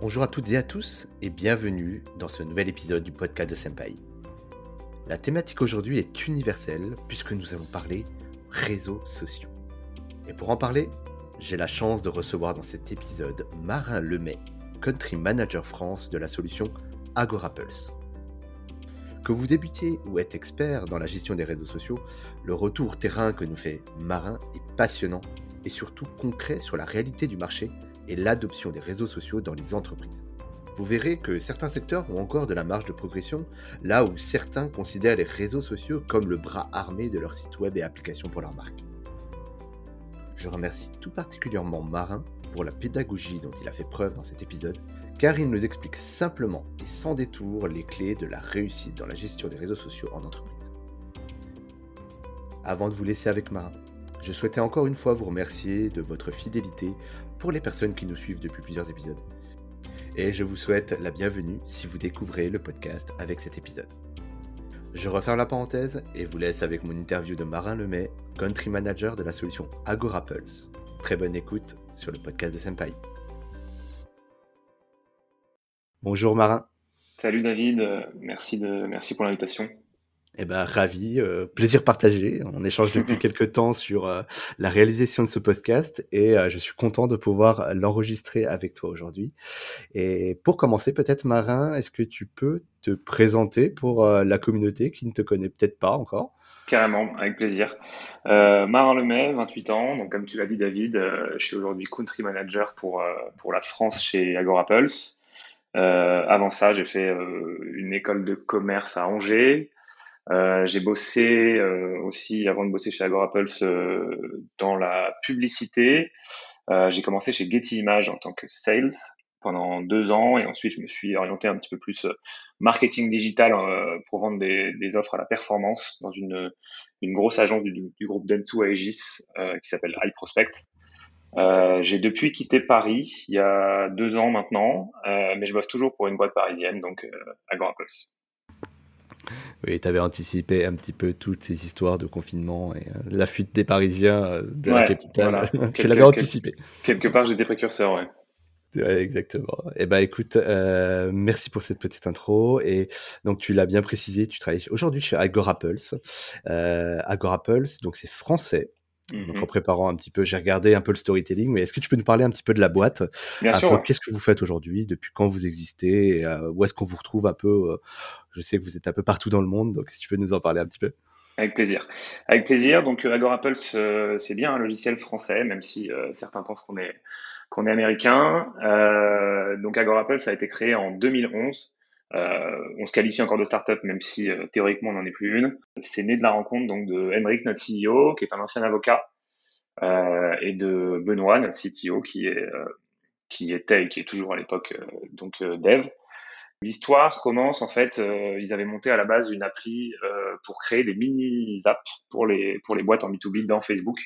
Bonjour à toutes et à tous et bienvenue dans ce nouvel épisode du podcast de Senpai. La thématique aujourd'hui est universelle puisque nous allons parler réseaux sociaux. Et pour en parler, j'ai la chance de recevoir dans cet épisode Marin Lemay, Country Manager France de la solution AgoraPulse. Que vous débutiez ou êtes expert dans la gestion des réseaux sociaux, le retour terrain que nous fait Marin est passionnant et surtout concret sur la réalité du marché et l'adoption des réseaux sociaux dans les entreprises. Vous verrez que certains secteurs ont encore de la marge de progression, là où certains considèrent les réseaux sociaux comme le bras armé de leur site web et applications pour leur marque. Je remercie tout particulièrement Marin pour la pédagogie dont il a fait preuve dans cet épisode, car il nous explique simplement et sans détour les clés de la réussite dans la gestion des réseaux sociaux en entreprise. Avant de vous laisser avec Marin, je souhaitais encore une fois vous remercier de votre fidélité pour les personnes qui nous suivent depuis plusieurs épisodes. Et je vous souhaite la bienvenue si vous découvrez le podcast avec cet épisode. Je referme la parenthèse et vous laisse avec mon interview de Marin Lemay, country manager de la solution Agora Pulse. Très bonne écoute sur le podcast de Senpai. Bonjour Marin. Salut David, merci, de, merci pour l'invitation. Eh ben, ravi, euh, plaisir partagé. On échange depuis quelques temps sur euh, la réalisation de ce podcast et euh, je suis content de pouvoir l'enregistrer avec toi aujourd'hui. Et pour commencer, peut-être Marin, est-ce que tu peux te présenter pour la communauté qui ne te connaît peut-être pas encore? Carrément, avec plaisir. Marin Lemay, 28 ans. Donc, comme tu l'as dit, David, je suis aujourd'hui country manager pour, pour la France chez Agora Pulse. avant ça, j'ai fait une école de commerce à Angers. Euh, j'ai bossé euh, aussi, avant de bosser chez AgoraPulse, euh, dans la publicité. j'ai commencé chez Getty Images en tant que sales pendant deux ans et ensuite je me suis orienté un petit peu plus marketing digital pour vendre des, des, offres à la performance dans une, une grosse agence du, du groupe Dentsu Aegis qui s'appelle iProspect. Euh, j'ai depuis quitté Paris il y a deux ans maintenant, euh, mais je bosse toujours pour une boîte parisienne, donc euh, AgoraPulse. Oui, tu avais anticipé un petit peu toutes ces histoires de confinement et euh, la fuite des Parisiens euh, de la capitale. tu l'avais anticipé. Quelque part, j'étais précurseur, ouais. Ouais, exactement. Eh ben, écoute, euh, merci pour cette petite intro. Et donc, tu l'as bien précisé, tu travailles aujourd'hui chez Agora Pulse. Euh, Agora Pulse, donc c'est français. Donc, en mhm. préparant un petit peu, j'ai regardé un peu le storytelling, mais est-ce que tu peux nous parler un petit peu de la boîte? Bien sûr. Qu'est-ce que vous faites aujourd'hui? Depuis quand vous existez? Euh, Où est-ce qu'on vous retrouve un peu euh, Je sais que vous êtes un peu partout dans le monde, donc est-ce que tu peux nous en parler un petit peu avec plaisir. Avec plaisir. Donc euh, Agora Pulse, c'est bien un logiciel français, même si certains pensent qu'on est qu'on est américain. donc Agora Pulse a été créé en 2011 euh, on se qualifie encore de start-up, même si euh, théoriquement on n'en est plus une. C'est né de la rencontre donc de Henrik, notre CEO, qui est un ancien avocat, euh, et de Benoît, notre CTO, qui est qui était et qui est toujours à l'époque donc dev. L'histoire commence en fait, ils avaient monté à la base une appli pour créer des mini apps pour les pour les boîtes en B2B dans Facebook.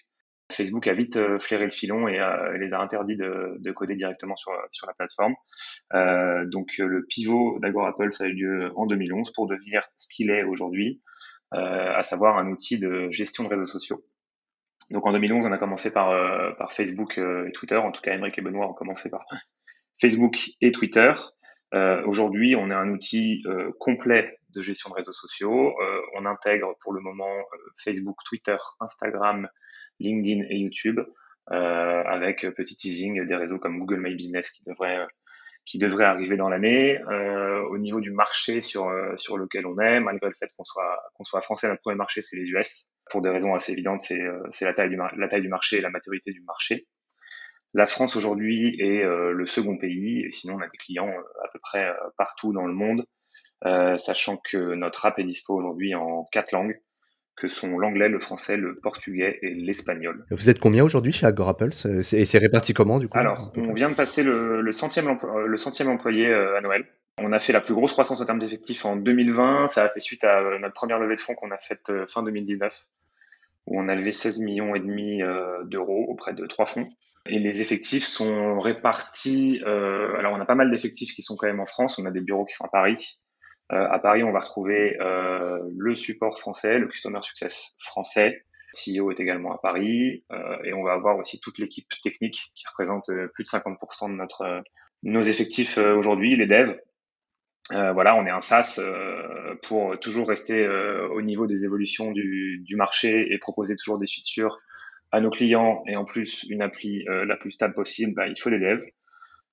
Facebook a vite euh, flairé le filon et euh, les a interdits de, coder directement sur, sur la plateforme. Euh, donc le pivot d'AgoraPulse ça a eu lieu en 2011 pour devenir ce qu'il est aujourd'hui, à savoir un outil de gestion de réseaux sociaux. Donc en 2011, on a commencé par, par Facebook et Twitter. En tout cas, Emmerich et Benoît ont commencé par Facebook et Twitter. Aujourd'hui, on a un outil complet de gestion de réseaux sociaux. on intègre pour le moment Facebook, Twitter, Instagram, LinkedIn et YouTube, euh, avec petit teasing des réseaux comme Google My Business qui devrait qui devrait arriver dans l'année. Euh, au niveau du marché sur sur lequel on est, malgré le fait qu'on soit qu'on soit français, notre premier marché c'est les US. Pour des raisons assez évidentes, c'est c'est la taille du la taille du marché et la maturité du marché. La France aujourd'hui est le second pays, et sinon on a des clients à peu près partout dans le monde, sachant que notre app est dispo aujourd'hui en quatre langues, que sont l'anglais, le français, le portugais et l'espagnol. Vous êtes combien aujourd'hui chez Agorapulse Et c'est réparti comment du coup? Alors, on vient de passer le, centième, euh, le centième employé euh, à Noël. On a fait la plus grosse croissance en termes d'effectifs en 2020. Ça a fait suite à euh, notre première levée de fonds qu'on a faite fin 2019, où on a levé 16 millions et demi d'euros auprès de trois fonds. Et les effectifs sont répartis. alors, on a pas mal d'effectifs qui sont quand même en France. On a des bureaux qui sont à Paris. Euh, à Paris, on va retrouver euh, le support français, le Customer Success français. CEO est également à Paris euh, et on va avoir aussi toute l'équipe technique qui représente plus de 50% de notre nos effectifs aujourd'hui, les devs, voilà, on est un SaaS pour toujours rester au niveau des évolutions du, du, marché et proposer toujours des features à nos clients et en plus une appli la plus stable possible, bah, il faut les devs.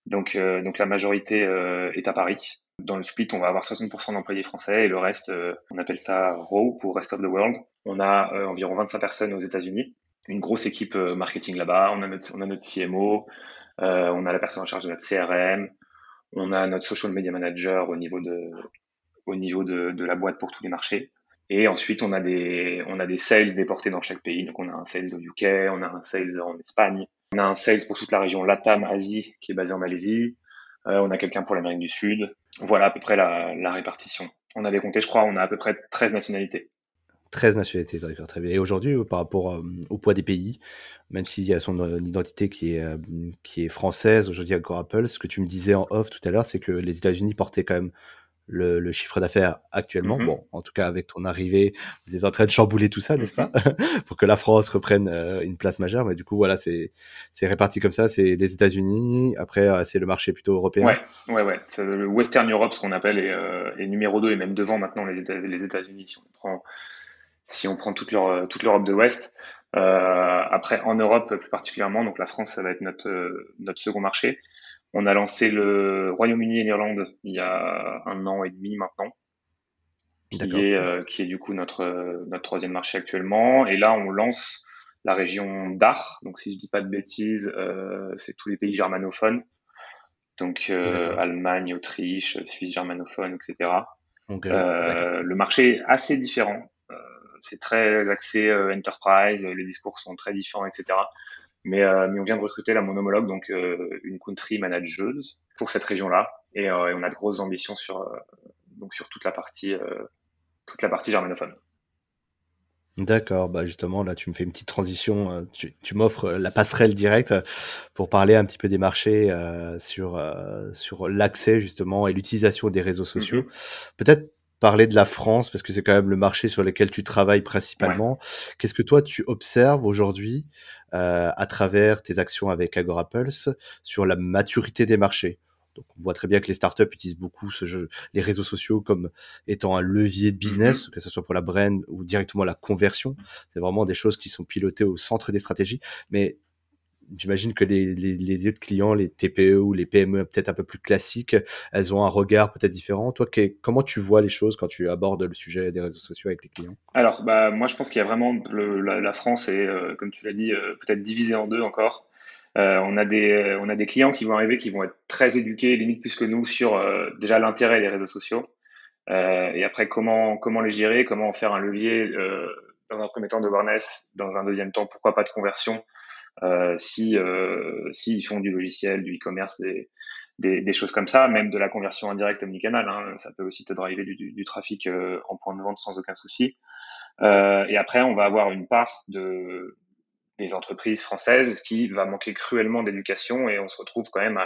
Donc, donc la majorité est à Paris. Dans le split, on va avoir 60% d'employés français et le reste, euh, on appelle ça RAW pour Rest of the World. On a euh, environ 25 personnes aux États-Unis, une grosse équipe euh, marketing là-bas. On a notre, on a notre CMO, on a la personne en charge de notre CRM, on a notre social media manager au niveau de, au niveau de, la boîte pour tous les marchés. Et ensuite, on a des, on a des sales déportés dans chaque pays. Donc, on a un sales au UK, on a un sales en Espagne, on a un sales pour toute la région LATAM, Asie, qui est basé en Malaisie. On a quelqu'un pour l'Amérique du Sud. Voilà à peu près la, répartition. On avait compté, je crois, on a à peu près 13 nationalités. 13 nationalités, très bien. Et aujourd'hui, par rapport euh, au poids des pays, même s'il y a son euh, identité qui est, euh, qui est française, aujourd'hui à Apple, ce que tu me disais en off tout à l'heure, c'est que les États-Unis portaient quand même le, chiffre d'affaires actuellement. Mhm. Bon, en tout cas, avec ton arrivée, vous êtes en train de chambouler tout ça, n'est-ce pas? Mhm. Pour que la France reprenne euh, une place majeure. Mais du coup, voilà, c'est réparti comme ça. C'est les États-Unis. Après, euh, c'est le marché plutôt européen. Ouais, ouais, ouais. Le Western Europe, ce qu'on appelle, est, euh, numéro 2 et même devant maintenant les États-Unis, si on prend, si on prend toute l'Europe toute de l'Ouest. après, en Europe plus particulièrement, donc la France, ça va être notre, notre second marché. On a lancé le Royaume-Uni et l'Irlande il y a un an et demi maintenant, qui est, euh, qui est du coup notre, notre troisième marché actuellement. Et là, on lance la région d'Ar. Donc, si je dis pas de bêtises, euh, c'est tous les pays germanophones. Donc, euh, Allemagne, Autriche, Suisse germanophone, etc. le marché est assez différent. c'est très axé enterprise, les discours sont très différents, etc. Mais, euh, mais on vient de recruter la monomologue, donc euh, une country manageuse pour cette région-là, et, euh, et, on a de grosses ambitions sur donc sur toute la partie toute la partie germanophone. D'accord, bah justement là tu me fais une petite transition, tu, tu m'offres la passerelle directe pour parler un petit peu des marchés sur sur l'accès justement et l'utilisation des réseaux sociaux. Mm-hmm. Peut-être parler de la France parce que c'est quand même le marché sur lequel tu travailles principalement. Qu'est-ce que toi tu observes aujourd'hui euh, à travers tes actions avec Agorapulse sur la maturité des marchés? Donc, on voit très bien que les startups utilisent beaucoup ce jeu, les réseaux sociaux comme étant un levier de business, mm-hmm. que ce soit pour la brand ou directement la conversion. C'est vraiment des choses qui sont pilotées au centre des stratégies. Mais j'imagine que les, les, autres clients, les TPE ou les PME peut-être un peu plus classiques, elles ont un regard peut-être différent. Toi, comment tu vois les choses quand tu abordes le sujet des réseaux sociaux avec les clients? Alors, bah, moi, je pense qu'il y a vraiment la, France est, euh, comme tu l'as dit, euh, peut-être divisée en deux encore. Euh, on, a des, on a des clients qui vont arriver, qui vont être très éduqués, limite plus que nous, sur déjà l'intérêt des réseaux sociaux. et après, comment, comment les gérer, comment en faire un levier dans un premier temps de awareness, dans un deuxième temps, pourquoi pas de conversion euh, si euh, s'ils font du logiciel, du e-commerce, des, des, des, choses comme ça, même de la conversion indirecte omnicanal, hein, ça peut aussi te driver du, du, du trafic euh, en point de vente sans aucun souci. Euh, et après, on va avoir une part de, des entreprises françaises qui va manquer cruellement d'éducation et on se retrouve quand même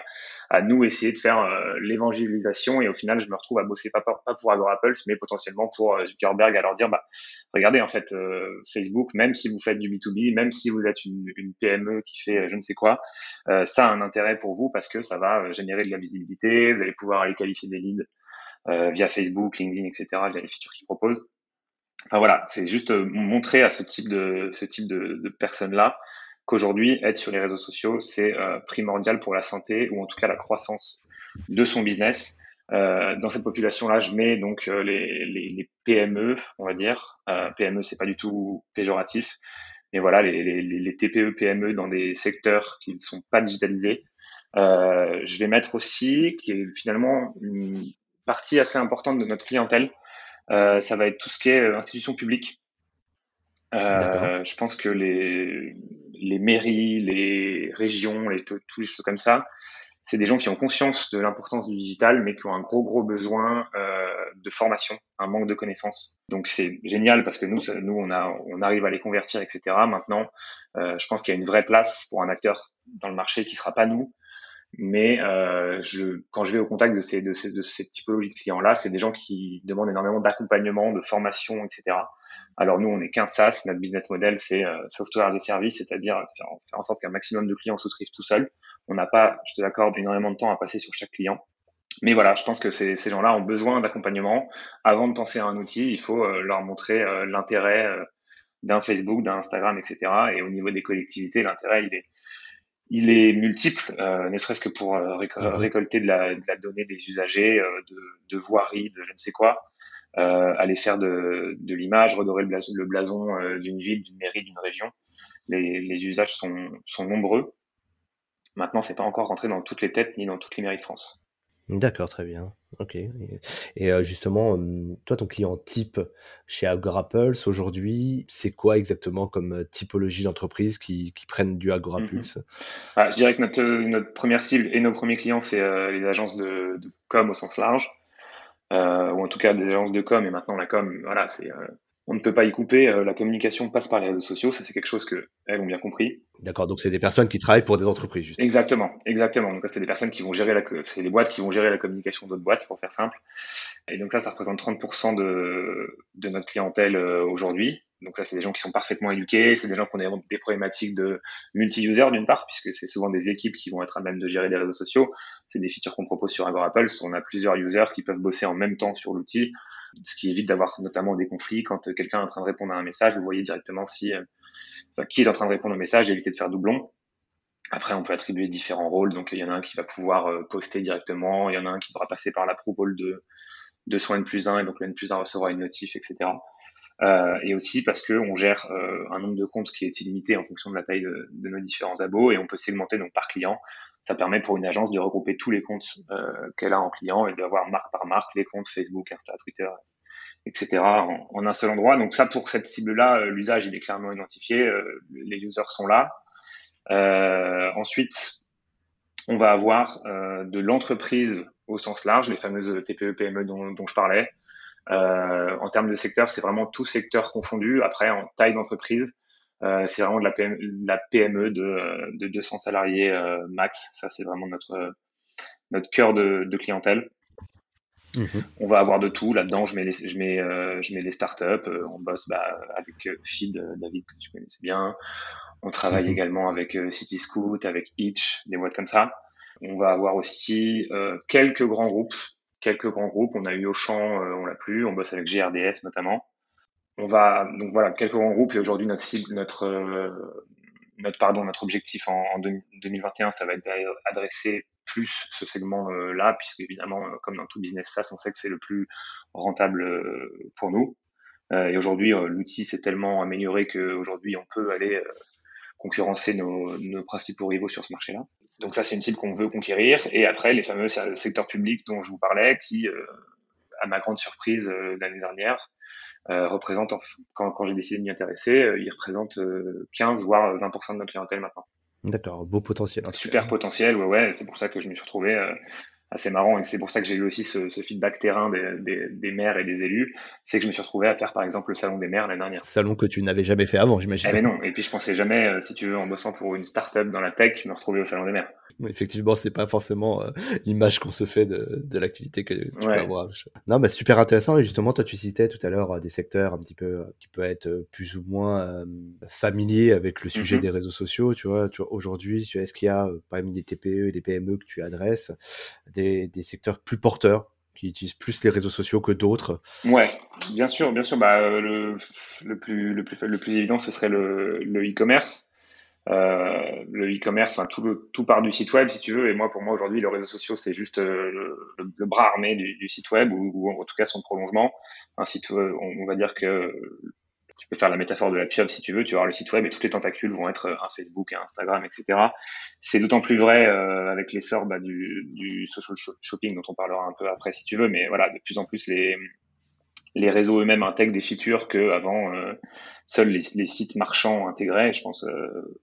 à, nous essayer de faire euh, l'évangélisation et au final je me retrouve à bosser pas, pour Agora mais potentiellement pour euh, Zuckerberg à leur dire bah regardez en fait euh, Facebook même si vous faites du B2B même si vous êtes une, une PME qui fait je ne sais quoi ça a un intérêt pour vous parce que ça va générer de la visibilité vous allez pouvoir aller qualifier des leads via Facebook LinkedIn etc via les features qu'ils proposent Enfin voilà, c'est juste euh, montrer à ce type de ce type de, de personnes-là qu'aujourd'hui être sur les réseaux sociaux c'est euh, primordial pour la santé ou en tout cas la croissance de son business. Euh, dans cette population-là, je mets donc euh, les, les, les, PME, on va dire. Euh, PME, c'est pas du tout péjoratif, mais voilà, les, les, TPE, PME dans des secteurs qui ne sont pas digitalisés. je vais mettre aussi, qui est finalement une partie assez importante de notre clientèle, euh, ça va être tout ce qui est euh, institution publique. Euh, je pense que les, les mairies, les régions, les, toutes les choses comme ça, c'est des gens qui ont conscience de l'importance du digital, mais qui ont un gros, gros besoin euh, de formation, un manque de connaissances. Donc c'est génial parce que nous, nous on, a, on arrive à les convertir, etc. Maintenant, euh, je pense qu'il y a une vraie place pour un acteur dans le marché qui sera pas nous, mais euh, je, quand je vais au contact de ces, de ces, de ces typologies de clients-là, c'est des gens qui demandent énormément d'accompagnement, de formation, etc. Alors nous, on est qu'un SaaS. Notre business model, c'est euh, software as a service, c'est-à-dire faire, faire, en sorte qu'un maximum de clients souscrivent tout seuls. On n'a pas, je te l'accorde, énormément de temps à passer sur chaque client. Mais voilà, je pense que ces, ces gens-là ont besoin d'accompagnement. Avant de penser à un outil, il faut euh, leur montrer euh, l'intérêt euh, d'un Facebook, d'un Instagram, etc. Et au niveau des collectivités, l'intérêt, il est, il est multiple, ne serait-ce que pour récolter de la, de la, donnée des usagers, de, de voirie, de je ne sais quoi, aller faire de, de l'image, redorer le blason, le blason d'une ville, d'une mairie, d'une région. Les, les usages sont, sont nombreux. Maintenant, c'est pas encore rentré dans toutes les têtes ni dans toutes les mairies de France. D'accord, très bien. Ok. Et, euh, justement, toi, ton client type chez AgoraPulse aujourd'hui, c'est quoi exactement comme euh, typologie d'entreprise qui, qui prennent du AgoraPulse mmh ah, Je dirais que notre, notre première cible et nos premiers clients, c'est euh, les agences de, de, com au sens large, ou en tout cas des agences de com. Et maintenant, la com, voilà, c'est on ne peut pas y couper. Euh, la communication passe par les réseaux sociaux. Ça, c'est quelque chose que elles ont bien compris. D'accord. Donc, c'est des personnes qui travaillent pour des entreprises, justement. Exactement, exactement. Donc, c'est des personnes qui vont gérer la, c'est des boîtes qui vont gérer la communication d'autres boîtes, pour faire simple. Et donc, ça, ça représente 30% de, de notre clientèle euh, aujourd'hui. Donc, ça, c'est des gens qui sont parfaitement éduqués. C'est des gens qui ont des, problématiques de multi-user, d'une part, puisque c'est souvent des équipes qui vont être à même de gérer des réseaux sociaux. C'est des features qu'on propose sur Agorapulse. On a plusieurs users qui peuvent bosser en même temps sur l'outil ce qui évite d'avoir notamment des conflits quand quelqu'un est en train de répondre à un message. Vous voyez directement si, euh, qui est en train de répondre au message, éviter de faire doublon. Après, on peut attribuer différents rôles. Donc, il y en a un qui va pouvoir euh, poster directement, il y en a un qui devra passer par l'approval de, de son N plus 1, et donc le N plus 1 recevra une notif, etc. Euh, et aussi parce qu'on gère euh, un nombre de comptes qui est illimité en fonction de la taille de, de nos différents abos et on peut segmenter donc par client. Ça permet pour une agence de regrouper tous les comptes euh, qu'elle a en client et d'avoir marque par marque les comptes Facebook, Insta, Twitter, etc. En, un seul endroit. Donc ça, pour cette cible-là, euh, l'usage il est clairement identifié. Euh, les users sont là. ensuite, on va avoir de l'entreprise au sens large, les fameuses TPE, PME dont, dont je parlais. En termes de secteur, c'est vraiment tout secteur confondu. Après, en taille d'entreprise, c'est vraiment de la PME, de, la PME de, euh, de 200 salariés euh, max. Ça, c'est vraiment notre, notre cœur de, de clientèle. Mmh. On va avoir de tout là-dedans. Je mets les, je mets, euh, je mets les startups. on bosse bah, avec Feed, David que tu connaissais bien. On travaille mmh. également avec CityScoot, avec Itch, des boîtes comme ça. On va avoir aussi quelques grands groupes quelques grands groupes. On a eu Auchan, euh, on l'a plus. On bosse avec GRDF notamment. On va donc voilà quelques grands groupes et aujourd'hui notre cible, notre euh, notre pardon, notre objectif en, 2021, ça va être d'adresser plus ce segment-là, puisque évidemment, euh, comme dans tout business SaaS, on sait que c'est le plus rentable pour nous. et aujourd'hui, l'outil s'est tellement amélioré qu'aujourd'hui, on peut aller concurrencer nos, nos principaux rivaux sur ce marché-là. Donc ça, c'est une cible qu'on veut conquérir. Et après, les fameux secteurs publics dont je vous parlais, qui, euh, à ma grande surprise euh, l'année dernière, euh, représentent, quand, quand j'ai décidé de m'y intéresser, euh, ils représentent 15 voire 20% de notre clientèle maintenant. D'accord, beau potentiel. Super potentiel, ouais, ouais. C'est pour ça que je me suis retrouvé assez marrant et c'est pour ça que j'ai eu aussi ce, ce feedback terrain des, des, des, maires et des élus, c'est que je me suis retrouvé à faire par exemple le salon des maires l'année dernière. Salon que tu n'avais jamais fait avant, j'imagine. Eh mais non, et puis je pensais jamais, euh, si tu veux, en bossant pour une start-up dans la tech, me retrouver au salon des maires. Effectivement, c'est pas forcément euh, l'image qu'on se fait de, de l'activité que tu peux avoir. Non, mais super intéressant. Et justement, toi, tu citais tout à l'heure euh, des secteurs un petit peu qui peuvent être plus ou moins familiers avec le sujet mm-hmm. des réseaux sociaux. Tu vois, tu vois aujourd'hui, est-ce qu'il y a parmi des TPE et des PME que tu adresses des, des secteurs plus porteurs qui utilisent plus les réseaux sociaux que d'autres Ouais, bien sûr, bien sûr. Bah, le, le, plus, le, plus, le plus évident, ce serait le e-commerce. Euh, le e-commerce, enfin, tout, le, tout part du site web, si tu veux. Et moi, pour moi, aujourd'hui, les réseaux sociaux, c'est juste euh, le, bras armé du, site web ou, en tout cas son prolongement. Un site, on va dire que tu peux faire la métaphore de la pieuvre si tu veux, tu vas avoir le site web et toutes les tentacules vont être un Facebook, un Instagram, etc. C'est d'autant plus vrai euh, avec l'essor bah, du, du social shopping dont on parlera un peu après si tu veux, mais voilà, de plus en plus les, les réseaux eux-mêmes intègrent des features que avant euh, seuls les, sites marchands intégraient. Je pense euh,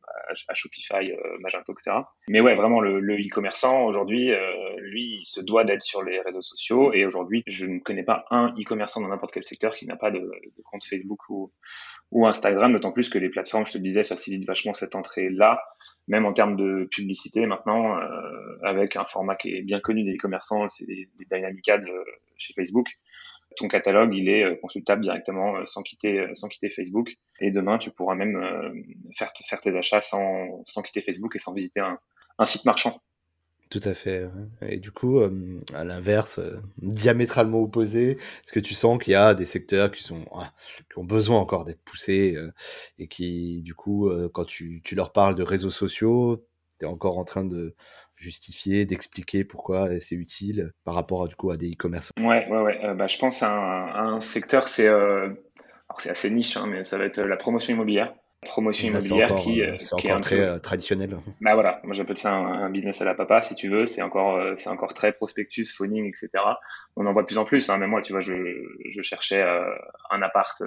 à, Shopify, euh, Magento, etc. Mais ouais, vraiment le e-commerçant aujourd'hui, euh, lui, il se doit d'être sur les réseaux sociaux. Et aujourd'hui, je ne connais pas un e-commerçant dans n'importe quel secteur qui n'a pas de, compte Facebook ou, Instagram. D'autant plus que les plateformes, je te disais, facilitent vachement cette entrée-là, même en termes de publicité maintenant, avec un format qui est bien connu des e-commerçants, c'est les, les Dynamic Ads chez Facebook ton catalogue il est euh, consultable directement euh, sans quitter euh, sans quitter Facebook et demain tu pourras même faire faire tes achats sans sans quitter Facebook et sans visiter un, site marchand. Tout à fait. Et du coup, à l'inverse, diamétralement opposé, est-ce que tu sens qu'il y a des secteurs qui sont ah, qui ont besoin encore d'être poussés et qui, du coup, quand tu, tu, leur parles de réseaux sociaux, tu es encore en train de justifier, d'expliquer pourquoi c'est utile par rapport à, du coup à des e-commerce Ouais, ouais, ouais. bah, je pense à un, secteur, c'est c'est assez niche, hein, mais ça va être la promotion immobilière promotion immobilière qui, euh, qui est un très euh, traditionnel. Bah voilà, moi j'appelle ça un, business à la papa si tu veux. C'est encore euh, c'est encore très prospectus, phoning, etc. On en voit de plus en plus. Hein. Même moi, tu vois, je, je cherchais un appart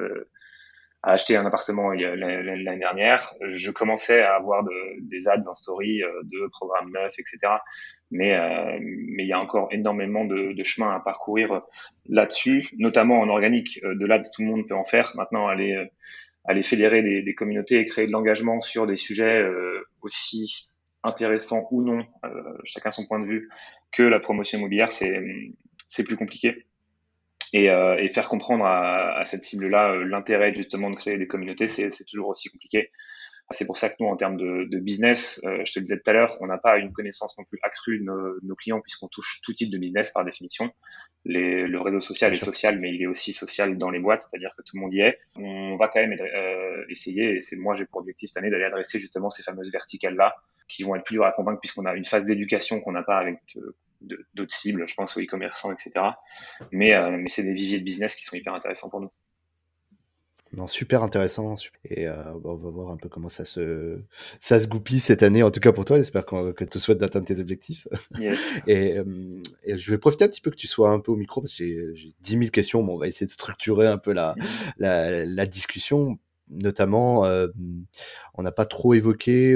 à acheter un appartement l'année dernière. Je commençais à avoir de, des ads en story de programmes neufs, etc. Mais mais il y a encore énormément de, de chemin à parcourir là-dessus, notamment en organique. De l'ads, tout le monde peut en faire. Maintenant, aller aller fédérer des, des, communautés et créer de l'engagement sur des sujets euh, aussi intéressants ou non, euh, chacun son point de vue, que la promotion immobilière, c'est c'est plus compliqué. Et, euh, et, faire comprendre à, à cette cible-là l'intérêt justement de créer des communautés, c'est toujours aussi compliqué. C'est pour ça que nous, en termes de, de business, je te le disais tout à l'heure, on n'a pas une connaissance non plus accrue de nos, nos clients puisqu'on touche tout type de business par définition le réseau social est social, mais il est aussi social dans les boîtes, c'est-à-dire que tout le monde y est. On va quand même euh, essayer, et c'est moi j'ai pour objectif cette année d'aller adresser justement ces fameuses verticales-là, qui vont être plus dures à convaincre puisqu'on a une phase d'éducation qu'on n'a pas avec euh, d'autres cibles, je pense aux e-commerçants, etc. Mais, euh, mais c'est des viviers de business qui sont hyper intéressants pour nous. Non, super intéressant. Et euh, on va voir un peu comment ça se, ça se goupille cette année, en tout cas pour toi. J'espère que tu souhaites d'atteindre tes objectifs. et, euh, et, je vais profiter un petit peu que tu sois un peu au micro parce que j'ai 10 000 questions. Bon, on va essayer de structurer un peu la, la, la discussion. Notamment, euh, on n'a pas trop évoqué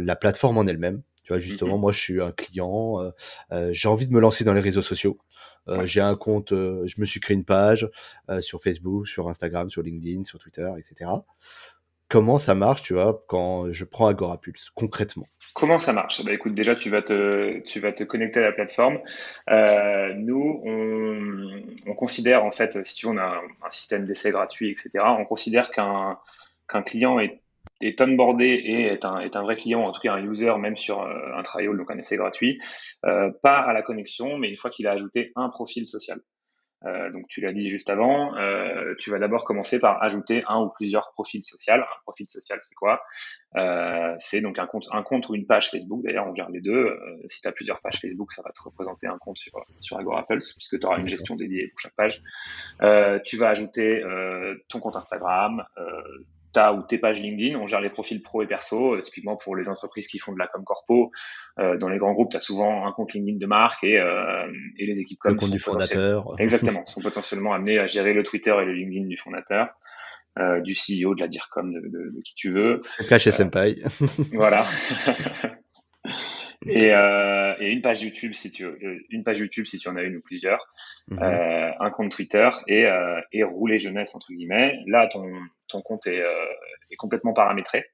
la plateforme en elle-même. Tu vois, justement, moi, je suis un client. j'ai envie de me lancer dans les réseaux sociaux. Euh, j'ai un compte, euh, je me suis créé une page euh, sur Facebook, sur Instagram, sur LinkedIn, sur Twitter, etc. Comment ça marche, tu vois, quand je prends Agorapulse, concrètement? Comment ça marche? Bah, Écoute, déjà, tu vas te, tu vas te connecter à la plateforme. Euh, nous, on, on, considère, en fait, si tu veux, on a un système d'essai gratuit, etc. On considère qu'un qu'un client est est onboardé et est un, est un vrai client, en tout cas un user, même sur euh, un trial, donc un essai gratuit, euh, pas à la connexion, mais une fois qu'il a ajouté un profil social. Euh, donc tu l'as dit juste avant, euh, tu vas d'abord commencer par ajouter un ou plusieurs profils sociaux. Un profil social, c'est quoi? Euh, C'est donc un compte, un compte ou une page Facebook. D'ailleurs, on gère les deux. Si tu as plusieurs pages Facebook, ça va te représenter un compte sur, sur Agora Pulse, puisque tu auras une gestion dédiée pour chaque page. tu vas ajouter ton compte Instagram, ta ou tes pages LinkedIn, on gère les profils pro et perso. Euh, typiquement pour les entreprises qui font de la com corpo, euh, dans les grands groupes, tu as souvent un compte LinkedIn de marque et, euh, et les équipes com le compte du fondateur. Exactement, sont potentiellement amenés à gérer le Twitter et le LinkedIn du fondateur. Euh, du CEO, de la DIRCOM, de, de, de qui tu veux. C'est cas chez Senpai. voilà. et, euh, et, une page YouTube si tu une page YouTube si tu en as une ou plusieurs, mhm. euh, un compte Twitter et, euh, et rouler jeunesse entre guillemets. Là, ton, ton compte est, euh, est complètement paramétré.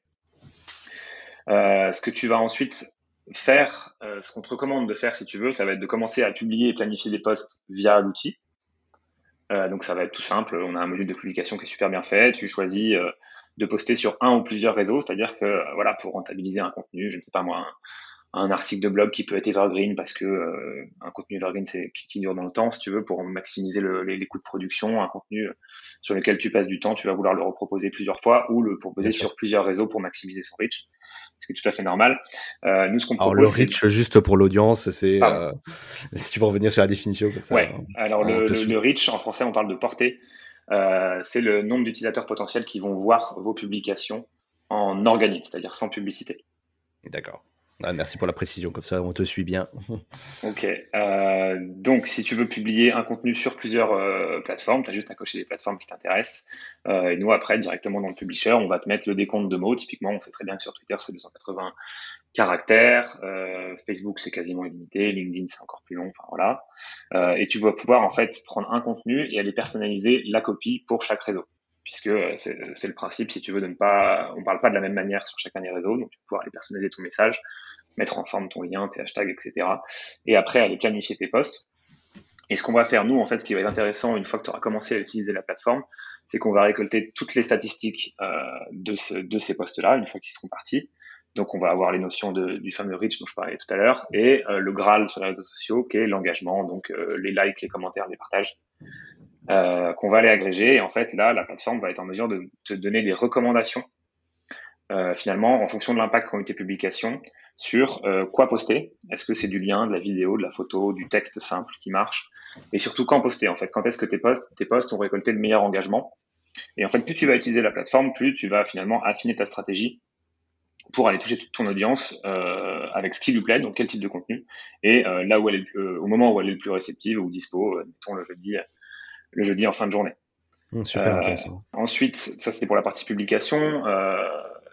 Euh, ce que tu vas ensuite faire, euh, ce qu'on te recommande de faire si tu veux, ça va être de commencer à publier et planifier des posts via l'outil. donc ça va être tout simple. On a un module de publication qui est super bien fait. Tu choisis de poster sur un ou plusieurs réseaux, c'est-à-dire que voilà pour rentabiliser un contenu, je ne sais pas moi, un article de blog qui peut être evergreen parce que euh, un contenu evergreen c'est qui, dure dans le temps si tu veux pour maximiser le, les, coûts de production un contenu sur lequel tu passes du temps tu vas vouloir le reproposer plusieurs fois ou le proposer sur plusieurs réseaux pour maximiser son reach ce qui est tout à fait normal. Euh, nous ce qu'on propose alors le reach juste pour l'audience c'est euh, si tu veux revenir sur la définition ça, ouais. alors le, le, reach en français on parle de portée. Euh, c'est le nombre d'utilisateurs potentiels qui vont voir vos publications en organique c'est-à-dire sans publicité. D'accord ah, merci pour la précision, comme ça on te suit bien. ok. Euh, donc, si tu veux publier un contenu sur plusieurs euh, plateformes, tu as juste à cocher les plateformes qui t'intéressent. Euh, et nous, après, directement dans le publisher, on va te mettre le décompte de mots. Typiquement, on sait très bien que sur Twitter, c'est 280 caractères. Facebook, c'est quasiment illimité. LinkedIn, c'est encore plus long. Enfin, voilà. et tu vas pouvoir, en fait, prendre un contenu et aller personnaliser la copie pour chaque réseau puisque c'est le principe, si tu veux, ne pas, on parle pas de la même manière sur chacun des réseaux, donc tu peux pouvoir aller personnaliser ton message, mettre en forme ton lien, tes hashtags, etc. Et après, aller planifier tes posts. Et ce qu'on va faire, nous, en fait, ce qui va être intéressant une fois que tu auras commencé à utiliser la plateforme, c'est qu'on va récolter toutes les statistiques euh, de, de ces posts-là, une fois qu'ils seront partis. Donc, on va avoir les notions du fameux reach dont je parlais tout à l'heure et le Graal sur les réseaux sociaux qui est l'engagement, donc les likes, les commentaires, les partages. qu'on va aller agréger. Et en fait, là, la plateforme va être en mesure de te donner des recommandations, finalement, en fonction de l'impact qu'ont eu tes publications, sur euh, quoi poster. Est-ce que c'est du lien, de la vidéo, de la photo, du texte simple qui marche? Et surtout, quand poster, en fait? Quand est-ce que tes posts, tes posts ont récolté le meilleur engagement? Et en fait, plus tu vas utiliser la plateforme, plus tu vas finalement affiner ta stratégie pour aller toucher toute ton audience euh, avec ce qui lui plaît, donc quel type de contenu, et euh, là où elle est au moment où elle est le plus réceptive ou dispo, mettons le jeudi, le jeudi en fin de journée. Mmh, super intéressant. Ensuite, ça c'était pour la partie publication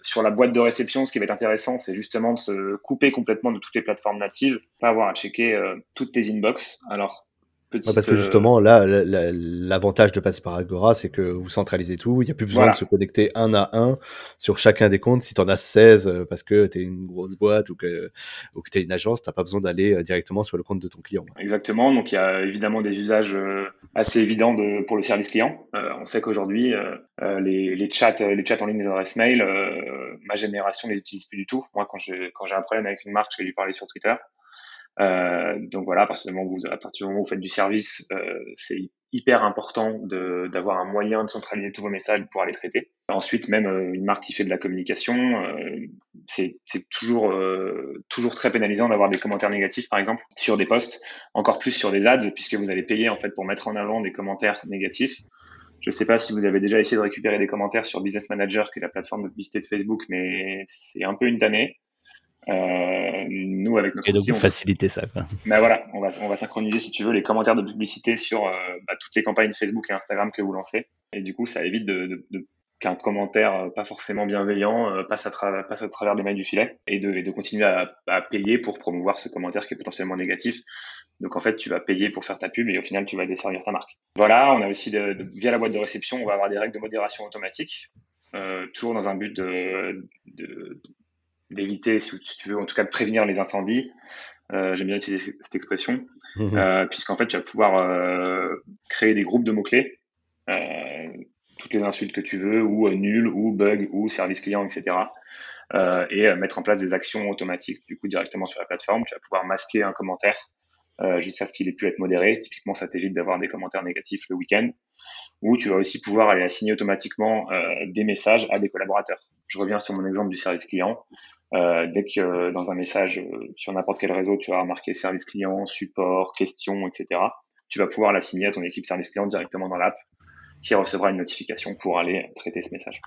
sur la boîte de réception, ce qui va être intéressant, c'est justement de se couper complètement de toutes les plateformes natives, pas avoir à checker euh, toutes tes inbox. Alors, parce que euh, justement, là, l'avantage de passer par Agora, c'est que vous centralisez tout. Il n'y a plus besoin de se connecter un à un sur chacun des comptes. Si tu en as 16 euh, parce que tu es une grosse boîte ou que, ou que tu es une agence, tu n'as pas besoin d'aller euh, directement sur le compte de ton client. Exactement. Donc, il y a évidemment des usages assez évidents de, pour le service client. on sait qu'aujourd'hui, les, les, chats, les chats en ligne des adresses mail, ma génération ne les utilise plus du tout. Moi, quand j'ai quand un problème avec une marque, je vais lui parler sur Twitter. Euh, donc voilà, à partir moment où vous, à partir du moment où vous faites du service, euh, c'est hyper important d'avoir un moyen de centraliser tous vos messages pour aller traiter. Ensuite, même euh, une marque qui fait de la communication, euh, c'est toujours, euh, toujours très pénalisant d'avoir des commentaires négatifs, par exemple, sur des posts, encore plus sur des ads, puisque vous allez payer en fait pour mettre en avant des commentaires négatifs. Je ne sais pas si vous avez déjà essayé de récupérer des commentaires sur Business Manager, qui est la plateforme de publicité de Facebook, mais c'est un peu une tannée. Euh, nous, avec notre Et donc, outil, faciliter ça. Quoi. Ben voilà, on va, on va synchroniser, si tu veux, les commentaires de publicité sur euh, bah, toutes les campagnes Facebook et Instagram que vous lancez. Et du coup, ça évite de, de, de qu'un commentaire euh, pas forcément bienveillant euh, passe, à travers, passe à travers des mailles du filet et de, et de continuer à, à, payer pour promouvoir ce commentaire qui est potentiellement négatif. Donc en fait, tu vas payer pour faire ta pub et au final, tu vas desservir ta marque. Voilà, on a aussi de, via la boîte de réception, on va avoir des règles de modération automatique, euh, toujours dans un but de, de, d'éviter, si tu veux, en tout cas de prévenir les incendies. Euh, J'aime bien utiliser cette expression, mhm. euh, puisqu'en fait, tu vas pouvoir euh, créer des groupes de mots-clés, toutes les insultes que tu veux, ou nul, ou bug, ou service client, etc. Et mettre en place des actions automatiques, du coup, directement sur la plateforme. Tu vas pouvoir masquer un commentaire jusqu'à ce qu'il ait pu être modéré. Typiquement, ça t'évite d'avoir des commentaires négatifs le week-end. Ou tu vas aussi pouvoir aller assigner automatiquement des messages à des collaborateurs. Je reviens sur mon exemple du service client. Euh, dès que euh, dans un message euh, sur n'importe quel réseau, tu vas marquer service client, support, question, etc., tu vas pouvoir l'assigner à ton équipe service client directement dans l'app qui recevra une notification pour aller traiter ce message.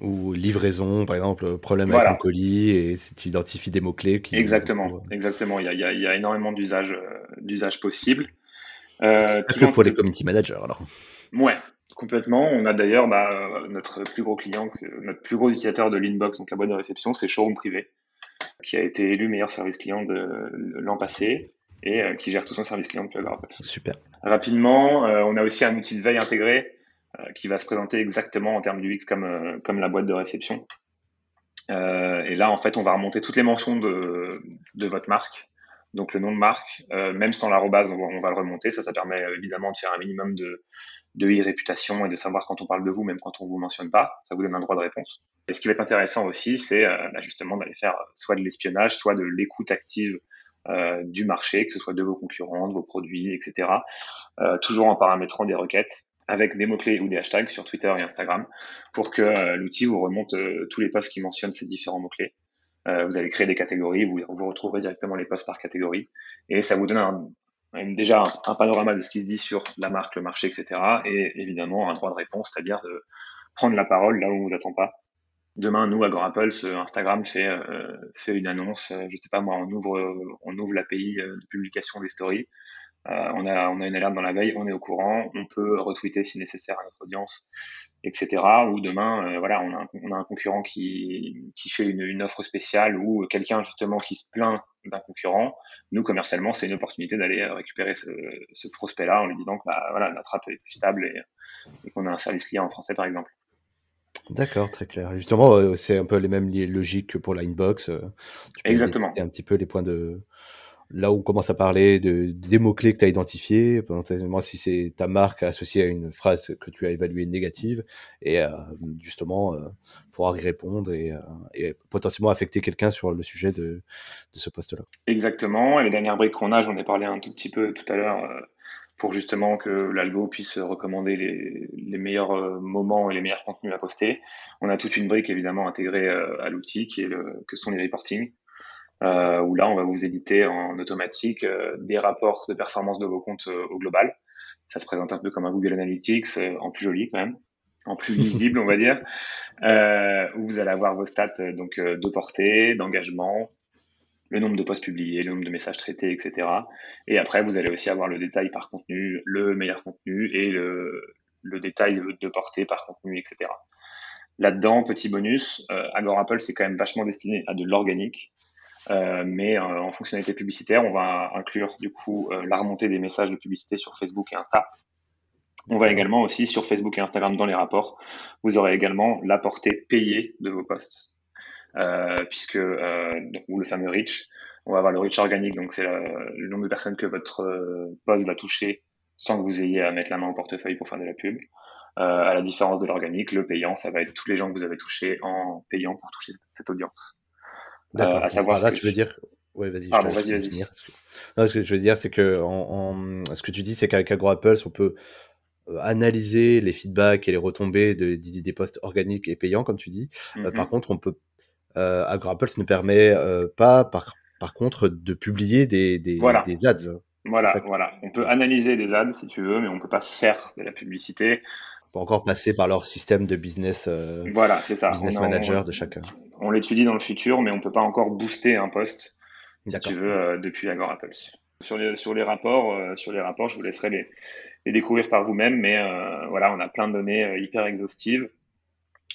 Ou livraison, par exemple, problème avec un colis et tu identifies des mots-clés. Qui... Exactement, exactement. Il y a, il y a énormément d'usages possibles. Euh, que pour les community managers alors. Ouais, Complètement. On a d'ailleurs bah, notre plus gros client, notre plus gros utilisateur de l'inbox, donc la boîte de réception, c'est Showroom Privé, qui a été élu meilleur service client de l'an passé et euh, qui gère tout son service client depuis Super. Rapidement, euh, on a aussi un outil de veille intégré euh, qui va se présenter exactement en termes du X comme, comme la boîte de réception. et là, en fait, on va remonter toutes les mentions de, de votre marque. Donc le nom de marque, même sans l'arrobase, on, on, va le remonter. Ça, ça permet évidemment de faire un minimum de, de e-réputation et de savoir quand on parle de vous, même quand on vous mentionne pas. Ça vous donne un droit de réponse. Et ce qui va être intéressant aussi, c'est euh, bah, justement d'aller faire soit de l'espionnage, soit de l'écoute active euh, du marché, que ce soit de vos concurrents, de vos produits, etc. Euh, toujours en paramétrant des requêtes avec des mots-clés ou des hashtags sur Twitter et Instagram pour que euh, l'outil vous remonte euh, tous les posts qui mentionnent ces différents mots-clés. vous allez créer des catégories, vous, vous retrouverez directement les posts par catégorie et ça vous donne un, déjà un panorama de ce qui se dit sur la marque, le marché, etc. Et évidemment un droit de réponse, c'est-à-dire de prendre la parole là où on vous attend pas. Demain, nous, à Gorapple, Instagram fait, euh, fait une annonce, euh, je sais pas moi, on ouvre, on ouvre l'API euh, de publication des stories. on, a, on a une alerte dans la veille, on est au courant, on peut retweeter si nécessaire à notre audience etc. Ou demain, euh, voilà, on a, un, on a, un, concurrent qui, qui fait une, une, offre spéciale ou quelqu'un justement qui se plaint d'un concurrent. Nous, commercialement, c'est une opportunité d'aller euh, récupérer ce, ce prospect-là en lui disant que bah, voilà, notre app est plus stable et, et qu'on a un service client en français, par exemple. D'accord, très clair. Justement, euh, c'est un peu les mêmes logiques que pour l'inbox. Exactement. un petit peu les points de, là où on commence à parler de, des mots-clés que tu as identifiés, potentiellement si c'est ta marque associée à une phrase que tu as évaluée négative, et euh, justement, euh, pouvoir y répondre et, euh, et potentiellement affecter quelqu'un sur le sujet de, ce poste-là. Exactement, et les dernières briques qu'on a, j'en ai parlé un tout petit peu tout à l'heure, pour justement que l'algo puisse recommander les, les, meilleurs moments et les meilleurs contenus à poster. On a toute une brique évidemment intégrée à l'outil qui est le, que sont les reporting euh, où là, on va vous éditer en automatique euh, des rapports de performance de vos comptes euh, au global. Ça se présente un peu comme un Google Analytics, en plus joli quand même, en plus visible, on va dire, où vous allez avoir vos stats donc de portée, d'engagement, le nombre de posts publiés, le nombre de messages traités, etc. Et après, vous allez aussi avoir le détail par contenu, le meilleur contenu et le, le détail de portée par contenu, etc. Là-dedans, petit bonus, euh, Agora Apple, c'est quand même vachement destiné à de l'organique. Euh, mais euh, en fonctionnalité publicitaire, on va inclure du coup euh, la remontée des messages de publicité sur Facebook et Insta. On va également aussi sur Facebook et Instagram dans les rapports, vous aurez également la portée payée de vos posts, puisque ou le fameux reach. On va avoir le reach organique, donc c'est le nombre de personnes que votre post va toucher sans que vous ayez à mettre la main au portefeuille pour faire de la pub. à la différence de l'organique, le payant, ça va être tous les gens que vous avez touchés en payant pour toucher cette audience. D'accord. à savoir. Là, tu veux dire. Ouais, vas-y. Pardon, vas-y, vas-y. Non, ce que je veux dire, c'est que en, ce que tu dis, c'est qu'avec AgroApples, on peut euh, analyser les feedbacks et les retombées de, des postes organiques et payants, comme tu dis. Euh, par mhm. contre, on peut. Euh, AgroApples ne permet euh, pas, par, par contre, de publier des, des, des ads. Voilà, voilà. On peut analyser des ads si tu veux, mais on peut pas faire de la publicité encore passer par leur système de business, euh, voilà, c'est ça. business manager de chacun. On l'étudie dans le futur, mais on peut pas encore booster un poste, si tu veux, euh, depuis Agora Apple. Sur les, sur les rapports, euh, sur les rapports, je vous laisserai les, les découvrir par vous-même, mais voilà, on a plein de données hyper exhaustives,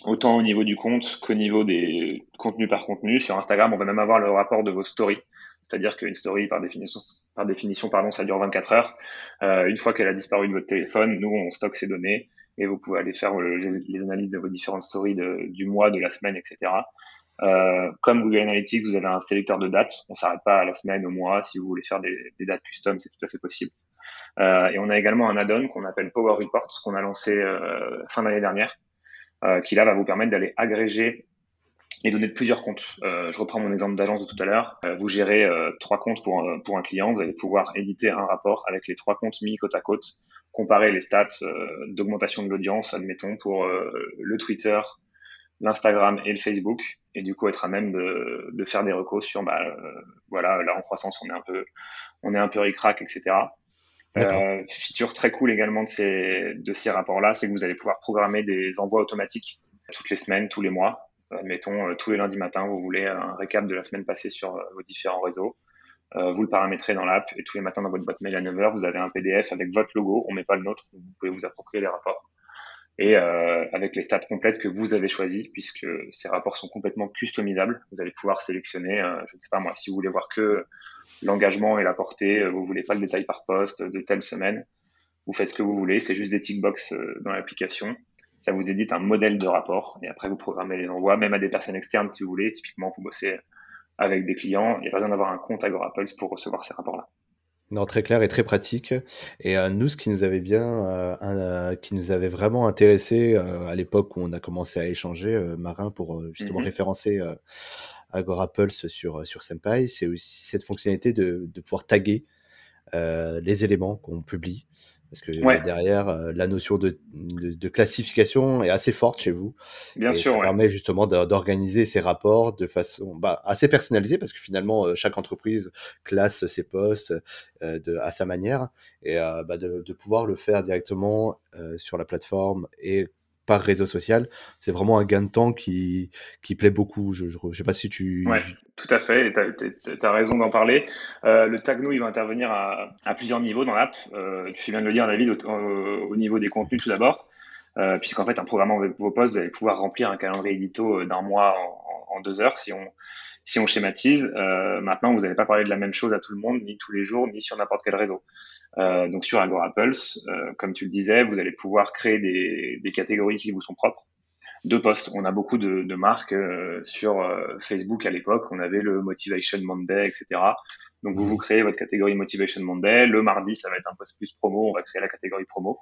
autant au niveau du compte qu'au niveau des contenus par contenu. Sur Instagram, on va même avoir le rapport de vos stories. C'est-à-dire qu'une story, par définition, par définition pardon, ça dure 24 heures. une fois qu'elle a disparu de votre téléphone, nous, on stocke ces données et vous pouvez aller faire euh, les analyses de vos différentes stories du mois, de la semaine, etc. Euh, comme Google Analytics, vous avez un sélecteur de dates. On s'arrête pas à la semaine, au mois. Si vous voulez faire des, dates custom, c'est tout à fait possible. Euh, et on a également un add-on qu'on appelle Power Reports qu'on a lancé fin d'année dernière, qui là va vous permettre d'aller agréger les données de plusieurs comptes. je reprends mon exemple d'agence de tout à l'heure. vous gérez trois comptes pour un client. Vous allez pouvoir éditer un rapport avec les trois comptes mis côte à côte comparer les stats euh, d'augmentation de l'audience, admettons, pour euh, le Twitter, l'Instagram et le Facebook, et du coup être à même de, de faire des recos sur, bah, euh, voilà, là en croissance, on est un peu, on est un peu ric-rac, etc. Euh, feature très cool également de ces, de ces rapports-là, c'est que vous allez pouvoir programmer des envois automatiques toutes les semaines, tous les mois. Admettons, tous les lundis matins, vous voulez un récap de la semaine passée sur vos différents réseaux. Euh, vous le paramétrez dans l'app et tous les matins dans votre boîte mail à 9h, vous avez un PDF avec votre logo. On met pas le nôtre, vous pouvez vous approprier les rapports. Et euh, avec les stats complètes que vous avez choisies, puisque ces rapports sont complètement customisables, vous allez pouvoir sélectionner, euh, je ne sais pas moi, si vous voulez voir que l'engagement et la portée, vous voulez pas le détail par poste de telle semaine, vous faites ce que vous voulez, c'est juste des tick box dans l'application. Ça vous édite un modèle de rapport et après vous programmez les envois, même à des personnes externes si vous voulez. Typiquement, vous bossez avec des clients. Il n'y a pas besoin d'avoir un compte Agorapulse pour recevoir ces rapports-là. Non, très clair et très pratique. Et euh, nous, ce qui nous avait bien, euh, euh, qui nous avait vraiment intéressé à l'époque où on a commencé à échanger, Marin, pour justement mhm. référencer Agorapulse sur sur Senpai, c'est aussi cette fonctionnalité de, de pouvoir taguer les éléments qu'on publie. Parce que derrière, euh, la notion de, de, classification est assez forte chez vous. Bien sûr. Ça permet justement d'organiser ces rapports de façon bah, assez personnalisée, parce que finalement, euh, chaque entreprise classe ses postes euh, de, à sa manière, et bah, de, de, pouvoir le faire directement sur la plateforme et par réseau social, c'est vraiment un gain de temps qui, qui plaît beaucoup. Je ne sais pas si tu... Ouais, tout à fait, tu as, raison d'en parler. Euh, le tag nous, il va intervenir à, plusieurs niveaux dans l'app. Euh, tu viens de le dire, David, au, au niveau des contenus tout d'abord, euh, puisqu'en fait, en programmant vos posts, vous allez pouvoir remplir un calendrier édito d'un mois en, deux heures si on, si on schématise, euh, maintenant, vous n'allez pas parler de la même chose à tout le monde, ni tous les jours, ni sur n'importe quel réseau. Euh, donc sur Agora Pulse, euh, comme tu le disais, vous allez pouvoir créer des, des, catégories qui vous sont propres. de posts. On a beaucoup de, marques sur Facebook à l'époque. On avait le Motivation Monday, etc. Donc vous vous créez votre catégorie Motivation Monday. Le mardi, ça va être un post plus promo. On va créer la catégorie promo.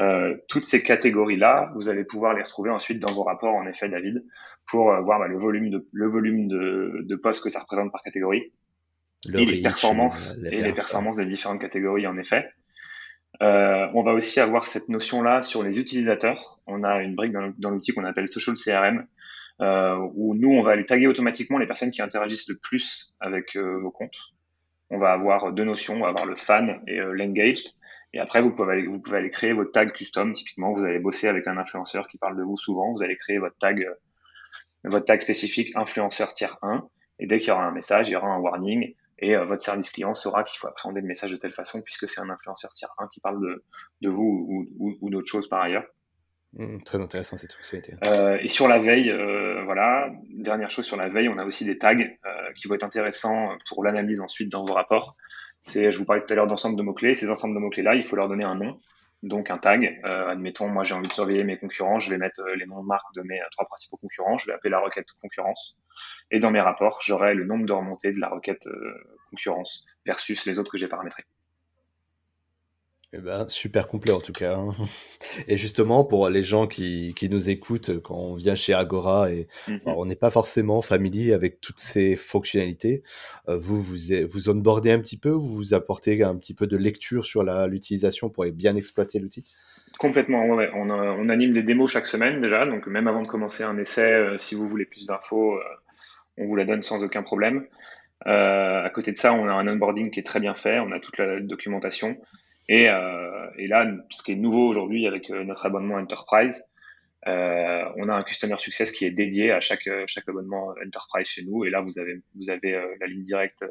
Euh, toutes ces catégories-là, vous allez pouvoir les retrouver ensuite dans vos rapports, en effet, David, pour euh, voir bah, le volume de le volume de, de postes que ça représente par catégorie et les performances euh, et les performances des différentes catégories, en effet. Euh, on va aussi avoir cette notion-là sur les utilisateurs. On a une brique dans l'outil qu'on appelle Social CRM, où nous, on va aller taguer automatiquement les personnes qui interagissent le plus avec vos comptes. On va avoir deux notions, on va avoir le fan et l'engaged. Et après, vous pouvez, aller, créer votre tag custom. Typiquement, vous allez bosser avec un influenceur qui parle de vous souvent. Vous allez créer votre tag, euh, votre tag spécifique influenceur tiers 1. Et dès qu'il y aura un message, il y aura un warning. Et euh, votre service client saura qu'il faut appréhender le message de telle façon puisque c'est un influenceur tiers 1 qui parle de, vous ou, ou, ou d'autres choses par ailleurs. Mmh, très intéressant cette fonctionnalité. Euh, et sur la veille, euh, voilà, dernière chose sur la veille, on a aussi des tags euh, qui vont être intéressants pour l'analyse ensuite dans vos rapports. C'est, je vous parlais tout à l'heure d'ensemble de mots-clés. Ces ensembles de mots-clés-là, il faut leur donner un nom, donc un tag. Admettons, moi j'ai envie de surveiller mes concurrents, je vais mettre les noms de marques de mes trois principaux concurrents, je vais appeler la requête concurrence. Et dans mes rapports, j'aurai le nombre de remontées de la requête concurrence versus les autres que j'ai paramétrés. Eh ben, super complet en tout cas. Hein. Et justement, pour les gens qui, qui, nous écoutent quand on vient chez Agora et mmh on n'est pas forcément familier avec toutes ces fonctionnalités, euh, vous vous, vous onboardez un petit peu, vous vous apportez un petit peu de lecture sur l'utilisation pour bien exploiter l'outil? Complètement, ouais. on, on, anime des démos chaque semaine déjà, donc même avant de commencer un essai, euh, si vous voulez plus d'infos, euh, on vous la donne sans aucun problème. à côté de ça, on a un onboarding qui est très bien fait, on a toute la documentation. Et, euh, et là, ce qui est nouveau aujourd'hui avec euh, notre abonnement Enterprise, euh, on a un Customer Success qui est dédié à chaque, chaque abonnement Enterprise chez nous. Et là, vous avez, vous avez la ligne directe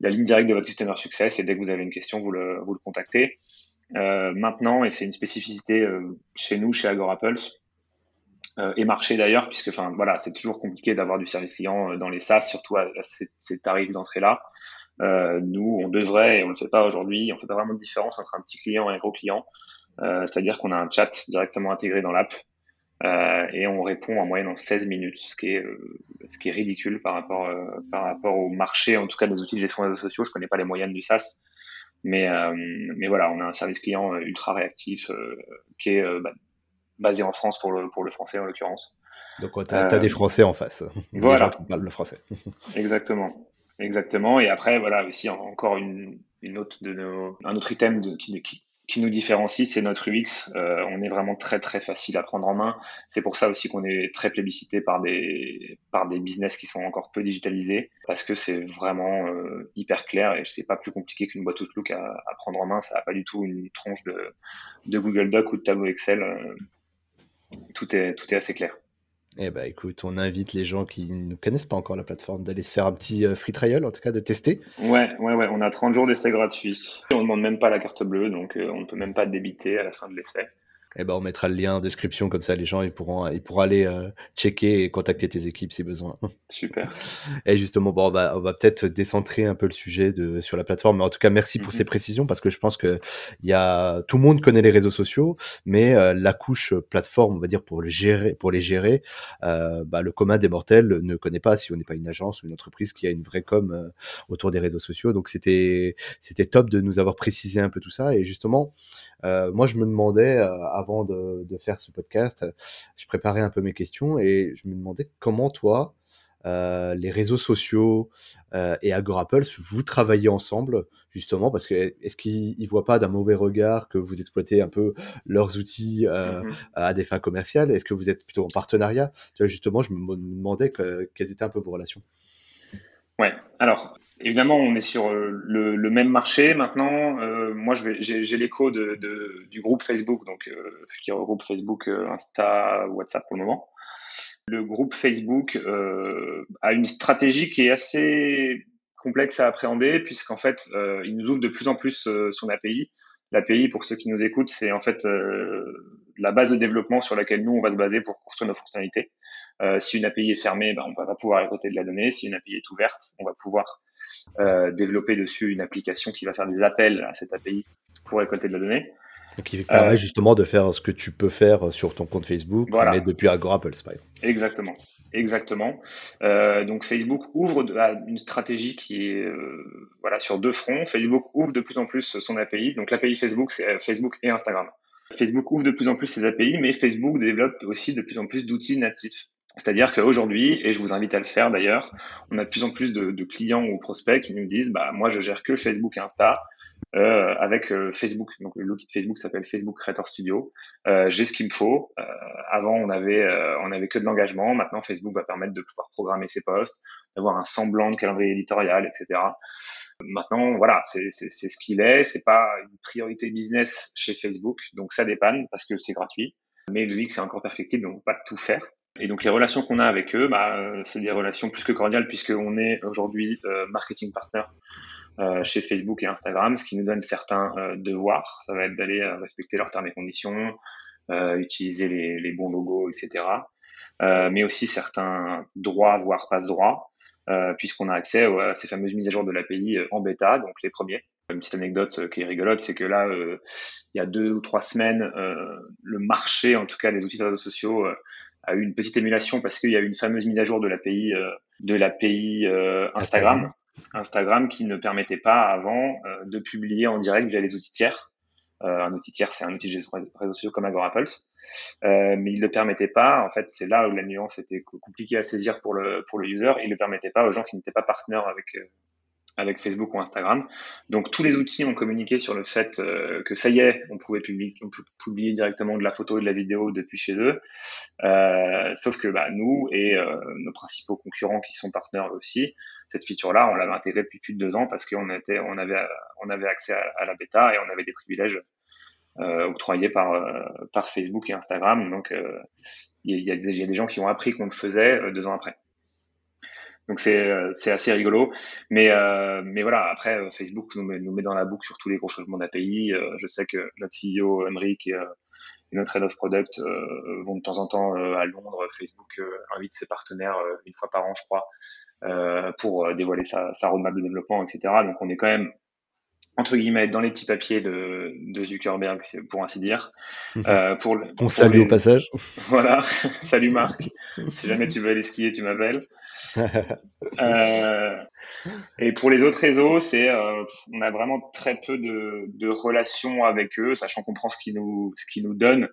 la ligne directe de votre Customer Success et dès que vous avez une question, vous le, vous le contactez. Euh, maintenant, et c'est une spécificité euh, chez nous, chez Agora Pulse, euh, et marché d'ailleurs, puisque enfin voilà, c'est toujours compliqué d'avoir du service client dans les SaaS, surtout à, ces, ces, tarifs d'entrée là. Euh, nous, on devrait, et on ne le fait pas aujourd'hui, on ne fait pas vraiment de différence entre un petit client et un gros client. Euh, c'est-à-dire qu'on a un chat directement intégré dans l'app euh, et on répond en moyenne en 16 minutes, ce qui est, ce qui est ridicule par rapport, par rapport au marché, en tout cas des outils de gestion des réseaux sociaux. Je connais pas les moyennes du SaaS, mais, mais voilà, on a un service client ultra réactif qui est bah, basé en France pour le, pour le français en l'occurrence. Donc tu as, des Français en face, voilà. qui parlent le français. Exactement. Exactement. Et après, voilà, aussi encore une, une autre de nos, un autre item de, qui, qui, qui nous différencie, c'est notre UX. Euh, on est vraiment très très facile à prendre en main. C'est pour ça aussi qu'on est très plébiscité par des par des business qui sont encore peu digitalisés, parce que c'est vraiment euh, hyper clair et c'est pas plus compliqué qu'une boîte Outlook à, à, prendre en main. Ça n'a pas du tout une tronche de, de Google Doc ou de tableau Excel. Euh, tout est tout est assez clair. Eh ben écoute, on invite les gens qui ne connaissent pas encore la plateforme d'aller se faire un petit euh, free trial, en tout cas de tester. Ouais, ouais, ouais, on a 30 jours d'essai gratuit. On ne demande même pas la carte bleue, donc euh, on ne peut même pas débiter à la fin de l'essai. Eh ben, on mettra le lien en description, comme ça les gens ils pourront, ils pourront aller euh, checker et contacter tes équipes si besoin. Super. Et justement, bon, on va, on va peut-être décentrer un peu le sujet de, sur la plateforme. Mais en tout cas, merci pour mhm. ces précisions parce que je pense que il y a, tout le monde connaît les réseaux sociaux, mais euh, la couche plateforme, on va dire, pour, le gérer, pour les gérer, euh, bah, le commun des mortels ne connaît pas si on n'est pas une agence ou une entreprise qui a une vraie com euh, autour des réseaux sociaux. Donc c'était, c'était top de nous avoir précisé un peu tout ça. Et justement, euh, moi, je me demandais, euh, avant de, de, faire ce podcast, euh, je préparais un peu mes questions et je me demandais comment toi, euh, les réseaux sociaux et AgoraPulse, vous travaillez ensemble, justement, parce que est-ce qu'ils ne voient pas d'un mauvais regard que vous exploitez un peu leurs outils euh, mmh à des fins commerciales? Est-ce que vous êtes plutôt en partenariat? Tu vois, Justement, je me demandais que, quelles étaient un peu vos relations. Alors évidemment, on est sur euh, le, même marché maintenant. Euh, moi, j'ai l'écho du groupe Facebook, donc euh, qui regroupe Facebook, Insta, WhatsApp pour le moment. Le groupe Facebook a une stratégie qui est assez complexe à appréhender, puisqu'en fait, il nous ouvre de plus en plus son API. L'API, pour ceux qui nous écoutent, c'est en fait la base de développement sur laquelle nous, on va se baser pour construire nos fonctionnalités. Si une API est fermée, ben, on va pas pouvoir récolter de la donnée. Si une API est ouverte, on va pouvoir euh, développer dessus une application qui va faire des appels à cette API pour récolter de la donnée. Et qui permet justement de faire ce que tu peux faire sur ton compte Facebook, mais depuis Agorapulse, par exemple. Exactement. Exactement. Euh, donc Facebook ouvre une stratégie qui est euh, voilà sur deux fronts. Facebook ouvre de plus en plus son API. Donc l'API Facebook, c'est euh, Facebook et Instagram. Facebook ouvre de plus en plus ses API, mais Facebook développe aussi de plus en plus d'outils natifs. C'est-à-dire qu'aujourd'hui, et je vous invite à le faire d'ailleurs, on a de plus en plus de, de, clients ou prospects qui nous disent, bah moi je gère que Facebook et Insta. Euh, avec euh, Facebook. Donc l'outil de Facebook s'appelle Facebook Creator Studio. Euh, j'ai ce qu'il me faut. Euh, avant, on avait on avait que de l'engagement. Maintenant, Facebook va permettre de pouvoir programmer ses posts, d'avoir un semblant de calendrier éditorial, etc. Maintenant, voilà, c'est ce qu'il est. C'est pas une priorité business chez Facebook, donc ça dépanne parce que c'est gratuit. Mais le que c'est encore perfectible, donc pas tout faire. Et donc les relations qu'on a avec eux, bah, c'est des relations plus que cordiales puisqu'on est aujourd'hui marketing partner euh, chez Facebook et Instagram, ce qui nous donne certains euh, devoirs. Ça va être d'aller euh, respecter leurs termes et conditions, utiliser les, les, bons logos, etc. mais aussi certains droits, voire passe-droits, puisqu'on a accès à ces fameuses mises à jour de l'API en bêta, donc les premiers. Une petite anecdote qui est rigolote, c'est que là, il y a deux ou trois semaines, le marché, en tout cas des outils de réseaux sociaux, a eu une petite émulation parce qu'il y a eu une fameuse mise à jour de l'API de l'API Instagram. Instagram qui ne permettait pas avant euh, de publier en direct via les outils tiers. Euh, un outil tiers, c'est un outil de réseaux sociaux comme Agorapulse. Euh, mais il ne le permettait pas. En fait, c'est là où la nuance était compliquée à saisir pour le, pour le user. Il ne le permettait pas aux gens qui n'étaient pas partenaires avec, avec Facebook ou Instagram. Donc tous les outils ont communiqué sur le fait euh, que ça y est, on pouvait publier, on publier directement de la photo et de la vidéo depuis chez eux. Euh, sauf que bah, nous et euh, nos principaux concurrents qui sont partenaires aussi, cette feature-là, on l'avait intégrée depuis plus de deux ans parce qu'on était, on avait, on avait accès à, la bêta et on avait des privilèges octroyés par, par Facebook et Instagram. Donc il y, y, a des gens qui ont appris qu'on le faisait deux ans après. Donc c'est euh, c'est assez rigolo. Mais euh, mais voilà, après euh, Facebook nous met, nous met dans la boucle sur tous les gros changements d'API. je sais que notre CEO Henrik et, notre head of product vont de temps en temps à Londres. Facebook invite ses partenaires une fois par an, je crois, pour dévoiler sa, sa roadmap de développement, etc. Donc on est quand même entre guillemets dans les petits papiers de, de Zuckerberg, pour ainsi dire. Euh, pour On salue au passage. Voilà, salut Marc. si jamais tu veux aller skier, tu m'appelles. Euh, et pour les autres réseaux, c'est euh, on a vraiment très peu de, relations avec eux, sachant qu'on prend ce qu'ils nous donnent.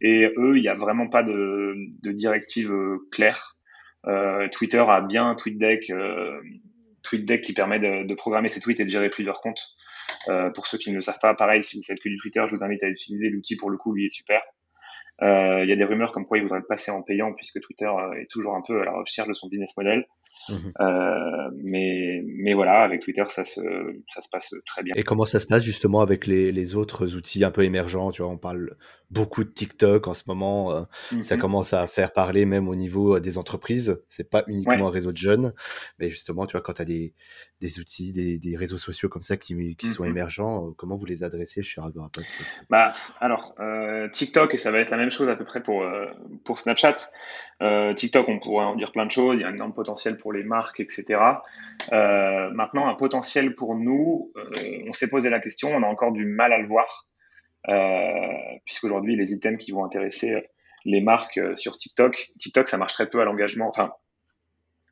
Et eux, il n'y a vraiment pas de, de directive euh, claire. Twitter a bien un TweetDeck, TweetDeck qui permet de, de, programmer ses tweets et de gérer plusieurs comptes. pour ceux qui ne le savent pas, pareil, si vous faites que du Twitter, je vous invite à utiliser l'outil pour le coup, lui est super. Euh, il y a des rumeurs comme quoi il voudrait passer en payant puisque Twitter euh, est toujours un peu à la recherche de son business model. Mhm. Euh, mais, mais voilà, avec Twitter, ça se, ça se passe très bien. Et comment ça se passe justement avec les, les autres outils un peu émergents? Tu vois, on parle beaucoup de TikTok en ce moment. Ça mhm. commence à faire parler même au niveau des entreprises. C'est pas uniquement un réseau de jeunes, mais justement, tu vois, quand tu as des, des outils, des, des, réseaux sociaux comme ça qui, qui sont mhm. émergents, comment vous les adressez chez Agorapod Bah, alors, TikTok, et ça va être la même chose à peu près pour, euh, pour Snapchat. Euh, TikTok, on pourrait en dire plein de choses. Il y a un énorme potentiel pour les marques, etc. Euh, maintenant, un potentiel pour nous, on s'est posé la question, on a encore du mal à le voir, puisqu'aujourd'hui, les items qui vont intéresser les marques sur TikTok, TikTok, ça marche très peu à l'engagement, enfin,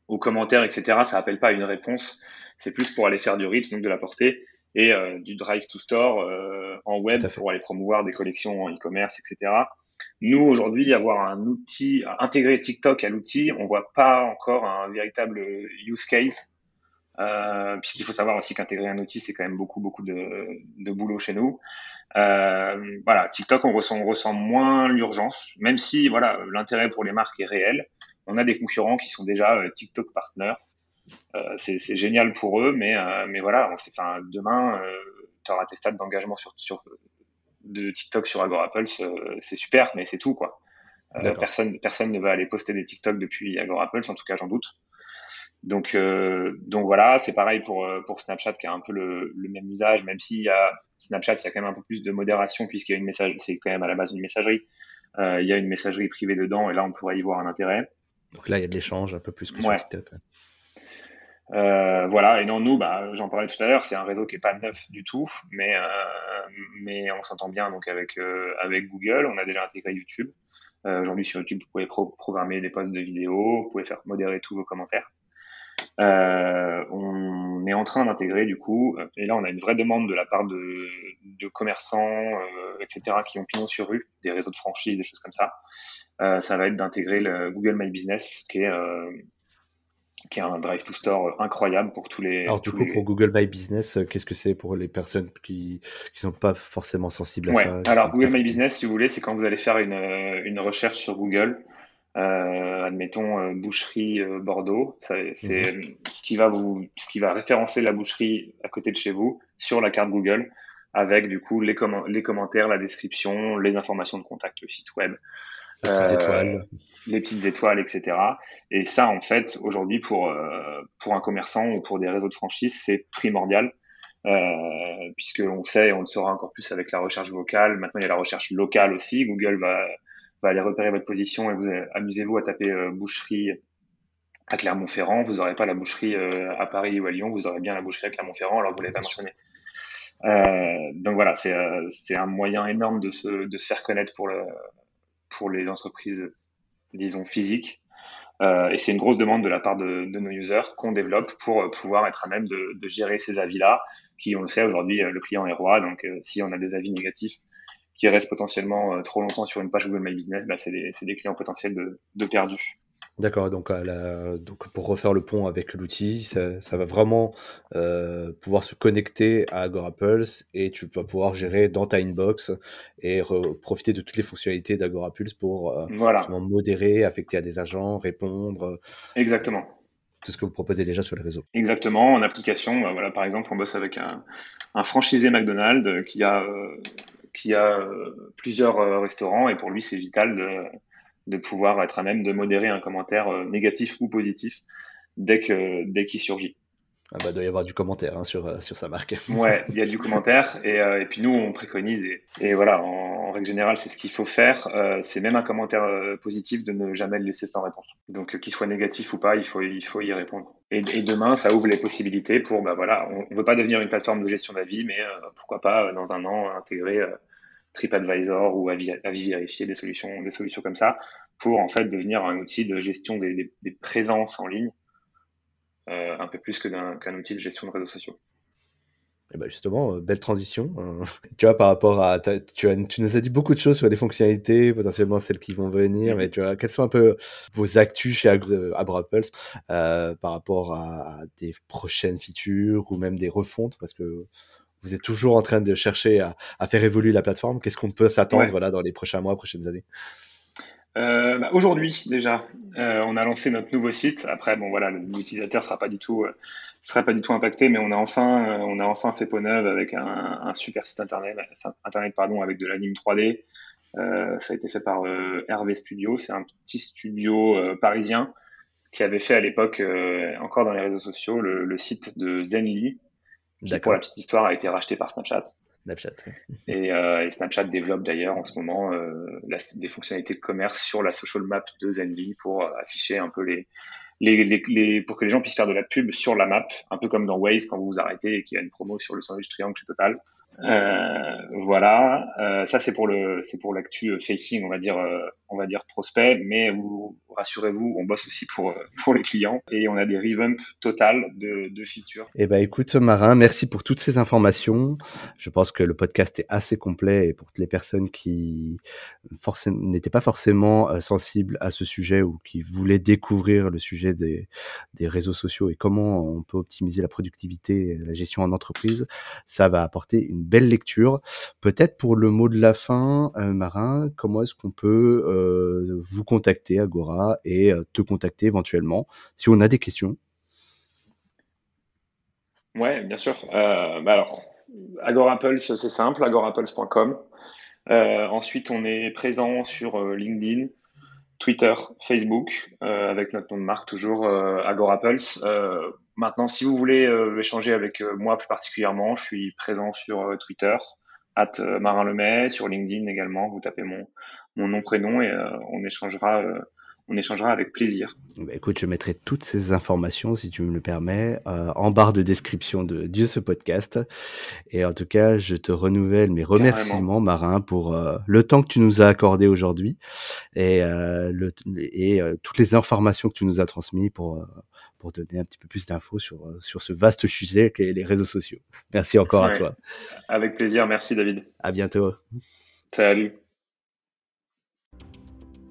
aux commentaires, etc. Ça appelle pas à une réponse. C'est plus pour aller faire du rythme, donc de la portée et du drive to store en web pour aller promouvoir des collections en e-commerce, etc. Nous, aujourd'hui, avoir un outil, intégrer TikTok à l'outil, on voit pas encore un véritable use case, euh, puisqu'il faut savoir aussi qu'intégrer un outil, c'est quand même beaucoup, beaucoup de, de boulot chez nous. Euh, voilà, TikTok, on ressent, on ressent moins l'urgence, même si voilà, l'intérêt pour les marques est réel. On a des concurrents qui sont déjà euh, TikTok partners. Euh, c'est génial pour eux, mais, euh, mais voilà, on enfin, demain, tu auras tes stats d'engagement sur, sur, de TikTok sur Agorapulse, euh, c'est super, mais c'est tout, quoi. Euh, personne, personne ne va aller poster des TikTok depuis Agorapulse, en tout cas, j'en doute. Donc, euh, donc voilà, c'est pareil pour, pour Snapchat qui a un peu le, même usage, même a Snapchat, il y a quand même un peu plus de modération puisqu'il y a une message, c'est quand même à la base une messagerie. il y a une messagerie privée dedans et là, on pourrait y voir un intérêt. Donc là, il y a de l'échange un peu plus que sur TikTok. Voilà, et non, nous, bah, j'en parlais tout à l'heure, c'est un réseau qui est pas neuf du tout, mais, mais on s'entend bien donc avec, avec Google, on a déjà intégré YouTube. Aujourd'hui sur YouTube, vous pouvez programmer des posts de vidéos, vous pouvez faire modérer tous vos commentaires. Euh, on est en train d'intégrer du coup, et là on a une vraie demande de la part de, de commerçants, euh, etc., qui ont pignon sur rue, des réseaux de franchise, des choses comme ça. Euh, ça va être d'intégrer le Google My Business, qui est euh, qui est un drive to store incroyable pour tous les. Alors du coup, pour Google My Business, euh, qu'est-ce que c'est pour les personnes qui qui sont pas forcément sensibles à ouais. ça Alors Google My Business, si vous voulez, c'est quand vous allez faire une une recherche sur Google euh, admettons euh, boucherie euh, Bordeaux, c'est mhm. ce qui va vous, ce qui va référencer la boucherie à côté de chez vous sur la carte Google, avec du coup les, les commentaires, la description, les informations de contact, le site web, les petites étoiles, les petites étoiles, etc. Et ça, en fait, aujourd'hui pour pour un commerçant ou pour des réseaux de franchise, c'est primordial. Euh, puisque on sait, on le saura encore plus avec la recherche vocale. Maintenant, il y a la recherche locale aussi. Google va va aller repérer votre position et vous amusez-vous à taper euh, boucherie à Clermont-Ferrand, vous n'aurez pas la boucherie euh, à Paris ou à Lyon, vous aurez bien la boucherie à Clermont-Ferrand, alors vous l'avez pas mentionné. Euh, donc voilà, c'est euh, un moyen énorme de se, de se faire connaître pour, le, pour les entreprises, disons, physiques. Euh, et c'est une grosse demande de la part de, nos users qu'on développe pour pouvoir être à même de, gérer ces avis-là, qui, on le sait, aujourd'hui, le client est roi. Donc, si on a des avis négatifs, qui restent potentiellement euh, trop longtemps sur une page Google My Business, bah, c'est des, des, clients potentiels de, de perdus. D'accord, donc, la, donc pour refaire le pont avec l'outil, ça, ça, va vraiment euh, pouvoir se connecter à AgoraPulse et tu vas pouvoir gérer dans ta inbox et profiter de toutes les fonctionnalités d'AgoraPulse pour euh, voilà. modérer, affecter à des agents, répondre. Exactement. Tout ce que vous proposez déjà sur le réseau. Exactement, en application, bah, voilà, par exemple, on bosse avec un, un franchisé McDonald's qui a euh, qui a euh, plusieurs euh, restaurants et pour lui, c'est vital de, de pouvoir être à même de modérer un commentaire euh, négatif ou positif dès que dès qu'il surgit. Ah bah, il doit y avoir du commentaire hein, sur, sur sa marque. ouais, il y a du commentaire et, et puis nous on préconise et, et voilà, en, règle générale c'est ce qu'il faut faire. Euh, c'est même un commentaire positif de ne jamais le laisser sans réponse. Donc qu'il soit négatif ou pas, il faut il faut y répondre. Et, et demain ça ouvre les possibilités pour bah voilà, on ne veut pas devenir une plateforme de gestion d'avis, mais pourquoi pas dans un an intégrer TripAdvisor ou avis, avis vérifier des solutions, des solutions comme ça pour en fait devenir un outil de gestion des, des, présences en ligne euh, un peu plus que qu'un outil de gestion de réseaux sociaux. Et ben justement, euh, belle transition. Hein. tu vois, par rapport à. Tu, as, tu nous as dit beaucoup de choses sur les fonctionnalités, potentiellement celles qui vont venir, mais tu vois, quelles sont un peu vos actus chez AgroApples euh, par rapport à, des prochaines features ou même des refontes? Parce que vous êtes toujours en train de chercher à, à faire évoluer la plateforme. Qu'est-ce qu'on peut s'attendre voilà, dans les prochains mois, prochaines années? Euh, bah Aujourd'hui, déjà, euh, on a lancé notre nouveau site. Après, bon, voilà, l'utilisateur sera pas du tout, euh, sera pas du tout impacté, mais on a enfin, on a enfin fait peau neuve avec un, un, super site internet, internet pardon, avec de l'anime 3D. Euh, ça a été fait par Hervé Studio. C'est un petit studio parisien qui avait fait à l'époque, encore dans les réseaux sociaux, le, le site de Zenly, qui pour la petite histoire a été racheté par Snapchat. Snapchat. Et, euh, et, Snapchat développe d'ailleurs en ce moment euh, la, des fonctionnalités de commerce sur la social map de Zenly pour euh, afficher un peu les, les, les, les, pour que les gens puissent faire de la pub sur la map, un peu comme dans Waze quand vous vous arrêtez et qu'il y a une promo sur le sandwich triangle chez Total. Euh, voilà, euh, ça c'est pour le c'est pour l'actu facing, on va dire euh, on va dire prospect, mais vous rassurez-vous, on bosse aussi pour pour les clients et on a des revamps total de, de features. Eh ben écoute Marin, merci pour toutes ces informations. Je pense que le podcast est assez complet et pour les personnes qui n'étaient pas forcément sensibles à ce sujet ou qui voulaient découvrir le sujet des des réseaux sociaux et comment on peut optimiser la productivité la gestion en entreprise, ça va apporter une belle lecture. Peut-être pour le mot de la fin, euh, Marin, comment est-ce qu'on peut euh, vous contacter, Agora, et euh, te contacter éventuellement si on a des questions? Ouais, bien sûr. bah alors, Agora c'est simple, agorapples.com. ensuite, on est présent sur LinkedIn, Twitter, Facebook, avec notre nom de marque toujours Agorapples. Maintenant, si vous voulez euh, échanger avec euh, moi plus particulièrement, je suis présent sur euh, Twitter, at Marin Lemay, sur LinkedIn également. Vous tapez mon, mon nom, prénom et on échangera on échangera avec plaisir. Bah, écoute, je mettrai toutes ces informations, si tu me le permets, euh, en barre de description de Dieu ce podcast. Et en tout cas, je te renouvelle mes remerciements, Marin, pour euh, le temps que tu nous as accordé aujourd'hui et, euh, le, et toutes les informations que tu nous as transmises pour, pour donner un petit peu plus d'infos sur, sur ce vaste sujet qu'est les réseaux sociaux. Merci encore à toi. Avec plaisir, merci David. À bientôt. Salut.